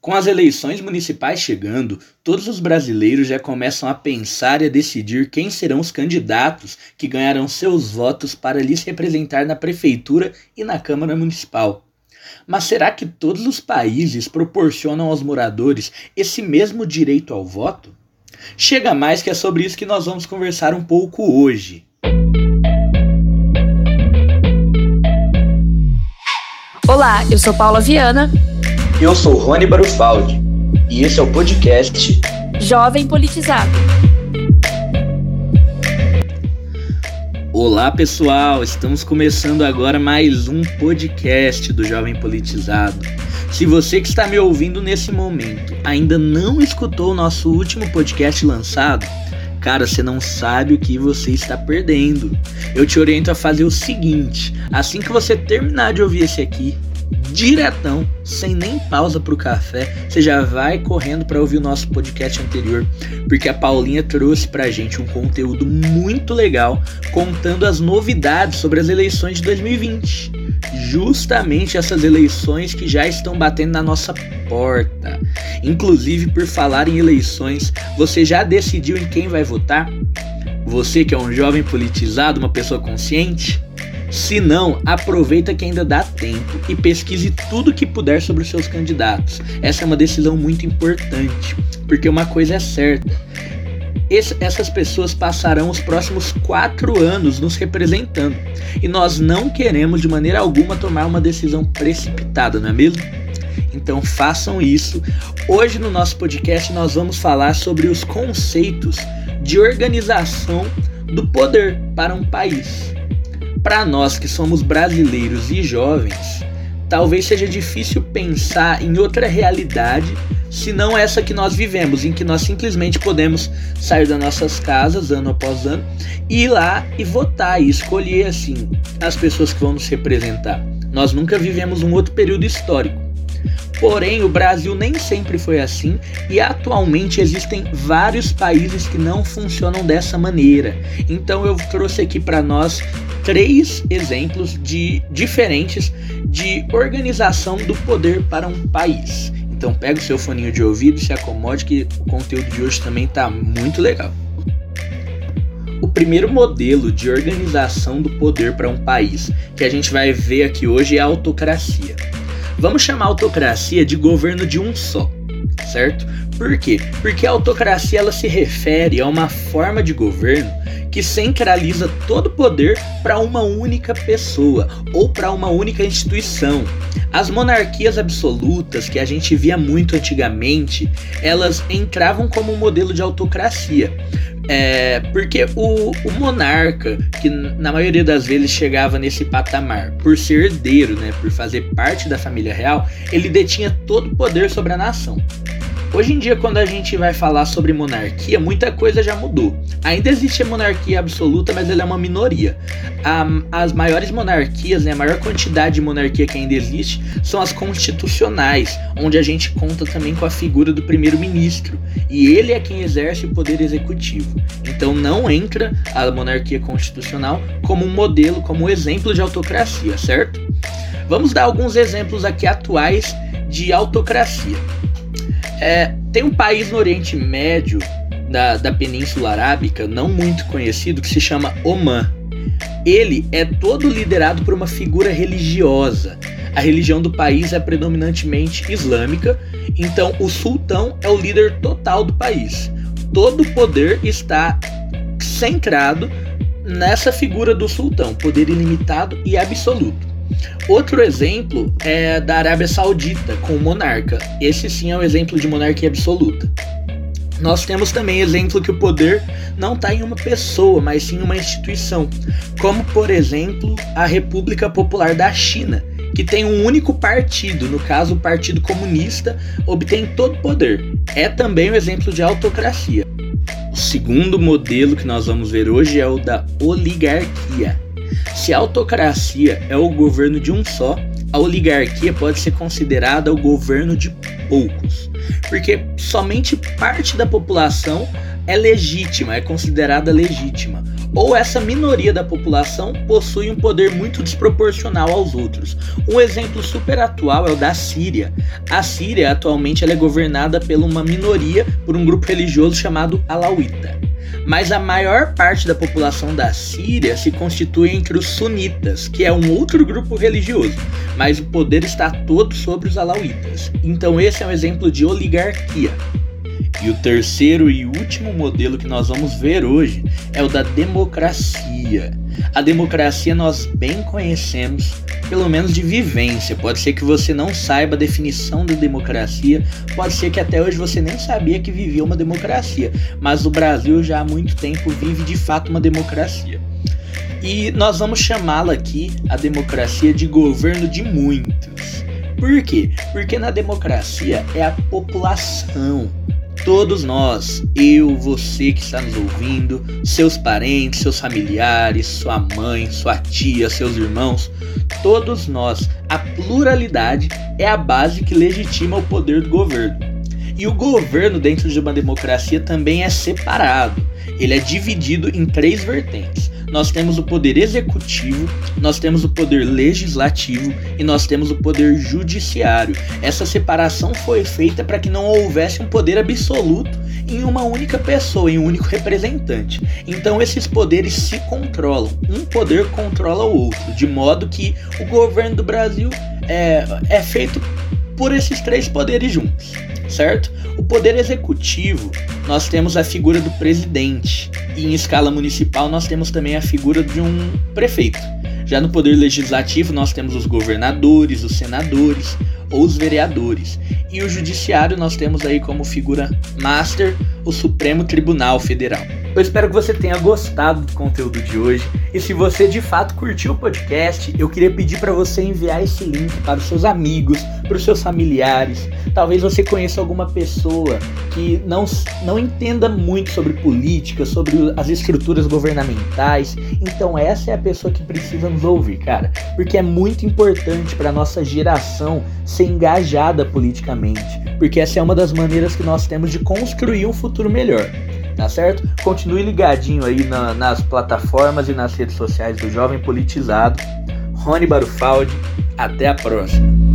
Com as eleições municipais chegando, todos os brasileiros já começam a pensar e a decidir quem serão os candidatos que ganharão seus votos para lhes representar na prefeitura e na Câmara Municipal. Mas será que todos os países proporcionam aos moradores esse mesmo direito ao voto? Chega mais que é sobre isso que nós vamos conversar um pouco hoje. Olá, eu sou Paula Viana. Eu sou Rony Barufaldi e esse é o podcast Jovem Politizado. Olá pessoal, estamos começando agora mais um podcast do Jovem Politizado. Se você que está me ouvindo nesse momento ainda não escutou o nosso último podcast lançado, cara, você não sabe o que você está perdendo. Eu te oriento a fazer o seguinte: assim que você terminar de ouvir esse aqui, diretão, sem nem pausa pro café, você já vai correndo para ouvir o nosso podcast anterior, porque a Paulinha trouxe pra gente um conteúdo muito legal contando as novidades sobre as eleições de 2020. Justamente essas eleições que já estão batendo na nossa porta. Inclusive, por falar em eleições, você já decidiu em quem vai votar? Você que é um jovem politizado, uma pessoa consciente? Se não, aproveita que ainda dá tempo e pesquise tudo que puder sobre os seus candidatos. Essa é uma decisão muito importante, porque uma coisa é certa. Essas pessoas passarão os próximos quatro anos nos representando e nós não queremos de maneira alguma tomar uma decisão precipitada, não é mesmo? Então façam isso. Hoje no nosso podcast nós vamos falar sobre os conceitos de organização do poder para um país. Para nós que somos brasileiros e jovens, talvez seja difícil pensar em outra realidade senão essa que nós vivemos, em que nós simplesmente podemos sair das nossas casas ano após ano e ir lá e votar e escolher assim as pessoas que vão nos representar. Nós nunca vivemos um outro período histórico. Porém, o Brasil nem sempre foi assim e atualmente existem vários países que não funcionam dessa maneira. Então eu trouxe aqui para nós três exemplos de diferentes de organização do poder para um país. Então pega o seu foninho de ouvido, se acomode que o conteúdo de hoje também está muito legal. O primeiro modelo de organização do poder para um país que a gente vai ver aqui hoje é a autocracia. Vamos chamar a autocracia de governo de um só, certo? Por quê? Porque a autocracia ela se refere a uma forma de governo que centraliza todo o poder para uma única pessoa ou para uma única instituição. As monarquias absolutas que a gente via muito antigamente, elas entravam como um modelo de autocracia. É, porque o, o, monarca, que na maioria das vezes chegava nesse patamar por ser herdeiro, né, por fazer parte da família real, ele detinha todo o poder sobre a nação. Hoje em dia, quando a gente vai falar sobre monarquia, muita coisa já mudou. Ainda existe a monarquia absoluta, mas ela é uma minoria. A, as maiores monarquias, né, a maior quantidade de monarquia que ainda existe, são as constitucionais, onde a gente conta também com a figura do primeiro-ministro. E ele é quem exerce o poder executivo. Então não entra a monarquia constitucional como um modelo, como um exemplo de autocracia, certo? Vamos dar alguns exemplos aqui atuais de autocracia. É, tem um país no Oriente Médio, da, da Península Arábica, não muito conhecido, que se chama Oman. Ele é todo liderado por uma figura religiosa. A religião do país é predominantemente islâmica, então o sultão é o líder total do país. Todo o poder está centrado nessa figura do sultão, poder ilimitado e absoluto. Outro exemplo é da Arábia Saudita, com o monarca. Esse sim é um exemplo de monarquia absoluta. Nós temos também exemplo que o poder não está em uma pessoa, mas sim em uma instituição, como por exemplo a República Popular da China, que tem um único partido, no caso o Partido Comunista, obtém todo o poder. É também um exemplo de autocracia. O segundo modelo que nós vamos ver hoje é o da oligarquia. Se a autocracia é o governo de um só, a oligarquia pode ser considerada o governo de poucos, porque somente parte da população é legítima, é considerada legítima. Ou essa minoria da população possui um poder muito desproporcional aos outros. Um exemplo super atual é o da Síria. A Síria atualmente é governada por uma minoria, por um grupo religioso chamado Alauíta. Mas a maior parte da população da Síria se constitui entre os sunitas, que é um outro grupo religioso, mas o poder está todo sobre os alauítas. Então esse é um exemplo de oligarquia. E o terceiro e último modelo que nós vamos ver hoje é o da democracia. A democracia nós bem conhecemos, pelo menos de vivência. Pode ser que você não saiba a definição de democracia, pode ser que até hoje você nem sabia que vivia uma democracia, mas o Brasil já há muito tempo vive de fato uma democracia. E nós vamos chamá-la aqui, a democracia, de governo de muitos. Por quê? Porque na democracia é a população Todos nós, eu, você que está nos ouvindo, seus parentes, seus familiares, sua mãe, sua tia, seus irmãos, todos nós, a pluralidade é a base que legitima o poder do governo. E o governo dentro de uma democracia também é separado. Ele é dividido em três vertentes nós temos o poder executivo, nós temos o poder legislativo e nós temos o poder judiciário. Essa separação foi feita para que não houvesse um poder absoluto em uma única pessoa, em um único representante. Então esses poderes se controlam, um poder controla o outro, de modo que o governo do Brasil é, é feito por esses três poderes juntos, certo? O poder executivo, nós temos a figura do presidente, em escala municipal nós temos também a figura de um prefeito. Já no poder legislativo nós temos os governadores, os senadores ou os vereadores. E o judiciário nós temos aí como figura master o Supremo Tribunal Federal. Eu espero que você tenha gostado do conteúdo de hoje e se você de fato curtiu o podcast, eu queria pedir para você enviar esse link para os seus amigos, para os seus familiares. Talvez você conheça alguma pessoa que não, não entenda muito sobre política, sobre as estruturas governamentais. Então essa é a pessoa que precisa nos ouvir, cara, porque é muito importante para nossa geração ser engajada politicamente, porque essa é uma das maneiras que nós temos de construir um futuro melhor. Tá certo? Continue ligadinho aí na, nas plataformas e nas redes sociais do Jovem Politizado. Rony Barufaldi, até a próxima.